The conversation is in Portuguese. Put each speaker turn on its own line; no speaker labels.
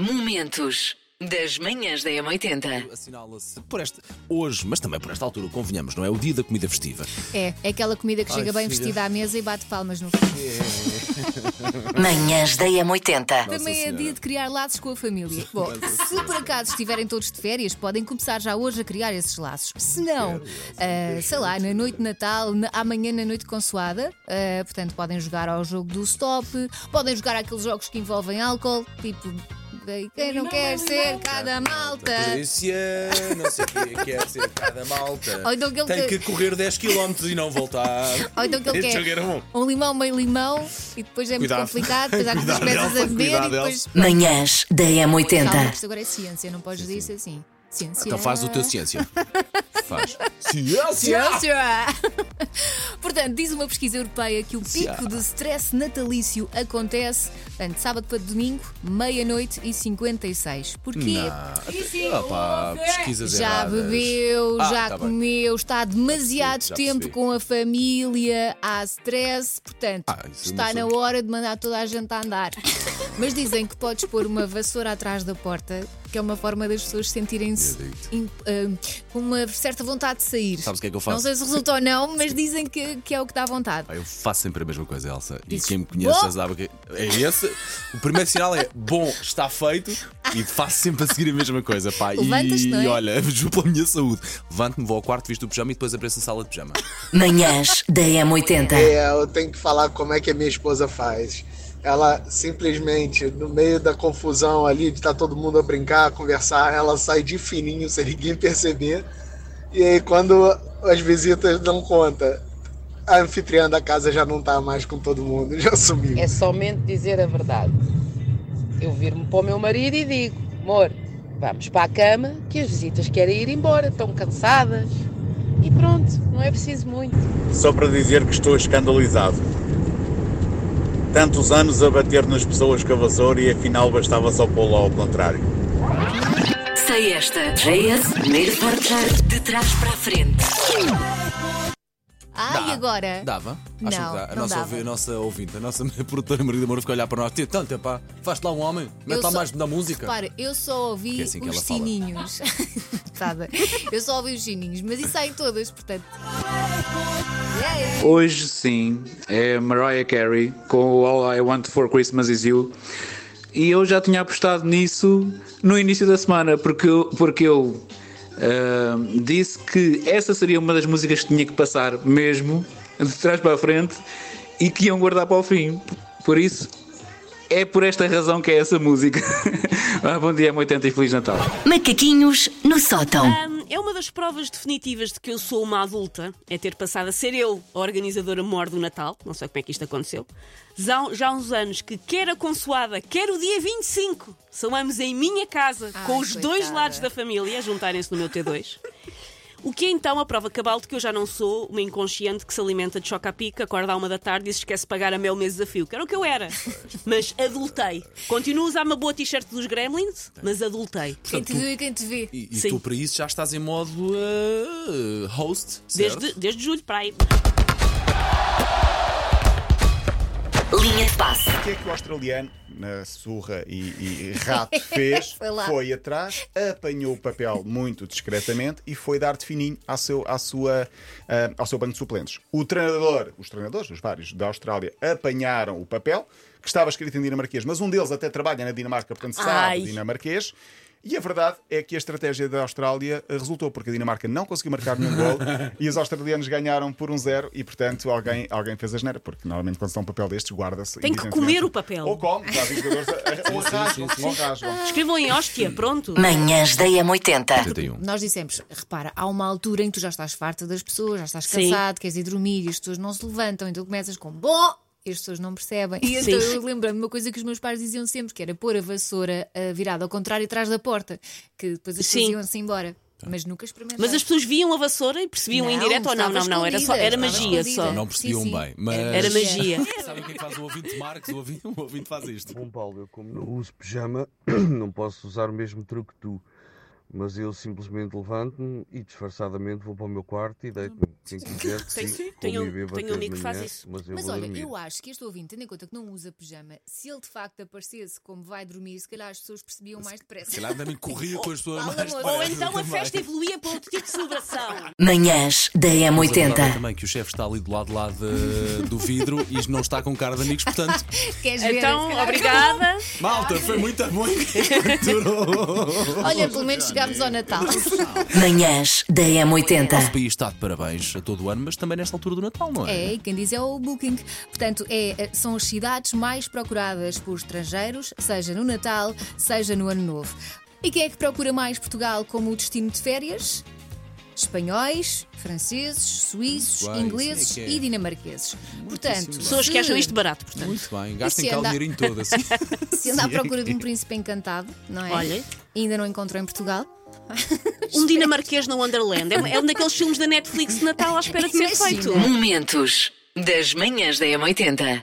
Momentos das manhãs da M80.
Assinala-se por esta, hoje, mas também por esta altura, convenhamos, não é? O dia da comida festiva.
É, é aquela comida que
Ai,
chega bem
filha.
vestida à mesa e bate palmas no fim.
Manhãs da M80.
Também é dia de criar laços com a família. Bom, se por acaso estiverem todos de férias, podem começar já hoje a criar esses laços. Se não, ah, sei lá, na noite de Natal, na- amanhã na noite consoada, ah, portanto podem jogar ao jogo do stop, podem jogar aqueles jogos que envolvem álcool, tipo. Quem não quer ser cada malta.
Polícia, não sei o que quer ser cada malta.
Ou então aquele
Tem
que-
que correr 10 km e não voltar.
Ou então que ele
Este
quer
jogo era bom.
um limão, meio limão, e depois é
Cuidado.
muito complicado, depois há que
Cuidado,
começas a
Elsa,
beber e
cuidado,
depois.
Manhãs da
Calma,
M80.
isto agora é ciência, não podes dizer isso assim. Ciência.
Então faz o teu ciência. Faz. Ciência!
Ciência! Portanto, diz uma pesquisa europeia que o pico de stress natalício acontece, portanto, sábado para domingo, meia-noite e 56. Porquê?
Ah, pá, pesquisas
Já
erradas.
bebeu,
Ah,
já
tá bem.
comeu, está demasiado
já
tempo
percebi.
com a família, há stress, portanto,
Ah, eu
está
não
na hora de mandar toda a gente a andar. Mas dizem que podes pôr uma vassoura atrás da porta, que é uma forma das pessoas sentirem-se ah, com uma certa vontade de sair.
Sabes o que é que eu
Não
faço?
sei se resulta ou não, mas dizem que, que é o que dá vontade.
Pá, eu faço sempre a mesma coisa, Elsa.
Dizes,
e quem me conhece
"Bom."
já sabe que é esse. O primeiro sinal é bom, está feito. E faço sempre a seguir a mesma coisa, pá.
Levantas-te,
E
não é?
olha, juro pela minha saúde. Levanto-me, vou ao quarto, visto o pijama e depois apareço na sala de pijama.
Manhãs da M80.
É, eu tenho que falar como é que a minha esposa faz. Ela simplesmente, no meio da confusão ali, de estar todo mundo a brincar, a conversar, ela sai de fininho sem ninguém perceber. E aí, quando as visitas dão conta, a anfitriã da casa já não tá mais com todo mundo, já sumiu.
é somente dizer a verdade. Eu viro-me para o meu marido e digo: amor, vamos para a cama que as visitas querem ir embora, estão cansadas. E pronto, não é preciso muito.
Só para dizer que estou escandalizado. Tantos anos a bater nas pessoas com a vassoura e afinal bastava só pô-lo ao contrário.
Sei esta. JS, primeiro portar de trás para a frente.
Ah, e agora?
Dava?
Não,
Acho que dá. A
não
nossa,
dava.
ouvi- a nossa ouvinte, a nossa produtora Maria Moura fica a olhar para nós. Tanto, pá, faz-te lá um homem, mete lá
só-
mais na música.
Repara, eu só ouvi
é assim que
os
ela fala.
sininhos. Nada. Eu só ouvi os sininhos, mas isso saem todas, portanto.
Hoje sim, é Mariah Carey com o All I Want for Christmas Is You. E eu já tinha apostado nisso no início da semana, porque eu, porque eu ah, disse que essa seria uma das músicas que tinha que passar mesmo, de trás para a frente, e que iam guardar para o fim. Por isso, é por esta razão que é essa música. Ah, bom dia, 80 e Feliz Natal.
Macaquinhos no sótão.
É uma das provas definitivas de que eu sou uma adulta, é ter passado a ser eu a organizadora maior do Natal, não sei como é que isto aconteceu. Já, já há uns anos que quer a consoada, quer o dia 25, são ambos em minha casa,
Ai,
com os dois
coitada.
lados da família a juntarem-se no meu T2. O que é então a prova cabal de que eu já não sou uma inconsciente que se alimenta de choca-pica, acorda à uma da tarde e se esquece de pagar a mel mês desafio, que era o que eu era. Mas adultei. Continuo a usar uma boa t-shirt dos Gremlins, mas adultei.
Quem te viu e quem te vê.
E, e
Sim.
tu para isso já estás em modo uh, host, certo?
Desde, desde julho para aí.
Linha de passe.
O que é que o australiano, na surra e, e rato, fez?
Foi lá.
atrás, apanhou o papel muito discretamente e foi dar de fininho ao seu, à sua, ah, ao seu banco de suplentes. O treinador, os treinadores, os vários da Austrália, apanharam o papel, que estava escrito em dinamarquês, mas um deles até trabalha na Dinamarca, portanto sabe
Ai.
dinamarquês. E a verdade é que a estratégia da Austrália eh, resultou, porque a Dinamarca não conseguiu marcar nenhum gol e os australianos ganharam por um zero e, portanto, alguém, alguém fez a geneira, porque normalmente quando se dá um papel destes, guarda-se.
Tem que comer o papel.
Ou come, já vi jogadores a- ou rasgam, ou rasgam.
Escrevam em hóstia, pronto.
Manhãs da M80.
81.
Nós dissemos, repara, há uma altura em que tu já estás farta das pessoas, já estás
Sim.
cansado, queres ir dormir e as pessoas não se levantam, então começas com bom e as pessoas não percebem. E então
Sim.
eu lembro-me de uma coisa que os meus pais diziam sempre, que era pôr a vassoura ah, virada ao contrário atrás da porta, que depois as pessoas iam-se embora. Mas nunca experimentaram.
Mas as pessoas viam a vassoura e percebiam em
Não,
direto ou não? Não, não, era, só, era magia
escondida.
só.
Não percebiam
Sim, sim.
bem, mas.
Era magia.
Sabem o que é que faz o ouvinte Marcos? O ouvinte, o ouvinte faz isto.
Bom, Paulo, eu como não uso pijama, não posso usar o mesmo truque que tu. Mas eu simplesmente levanto-me e disfarçadamente vou para o meu quarto e deito-me. Quem quiser que
Tenho-
sim, beba
tenho
até
um
de
amigo que faz isso.
Mas eu
Mas olha,
dormir.
eu acho que este ouvinte, tendo em conta que não usa pijama, se ele de facto aparecesse como vai dormir, se calhar as pessoas percebiam mais depressa.
Se calhar também corria com as pessoas mais
moço.
Ou
depressa
então a festa evoluía para outro tipo de celebração.
Manhãs da
Mas a verdade é
M80.
também que o chefe está ali do lado lá de- do vidro e não está com cara de amigos, portanto,
Queres ver?
Então, obrigada.
malta, foi muito bom enquanto durou.
Olha, pelo menos chegámos ao Natal.
Manhãs da
O
M80.
país está de parabéns a todo o ano, mas também nesta altura do Natal, não é?
É, e quem diz é o Booking. Portanto, é, são as cidades mais procuradas por estrangeiros, seja no Natal, seja no Ano Novo. E quem é que procura mais Portugal como destino de férias? Espanhóis, franceses, suíços,
Muito bem,
ingleses
é que é.
e dinamarqueses. Portanto,
Pessoas que
se-
acham isto barato, portanto.
Muito bem, gastem cá o
anda-
dinheirinho todo assim.
Se anda à procura de um príncipe encantado, não é?
Olha.
Ainda não encontrou em Portugal?
Um dinamarquês no Wonderland. É, é um daqueles filmes da Netflix de Natal à espera de ser
Imagina.
feito.
Momentos das manhãs da M80.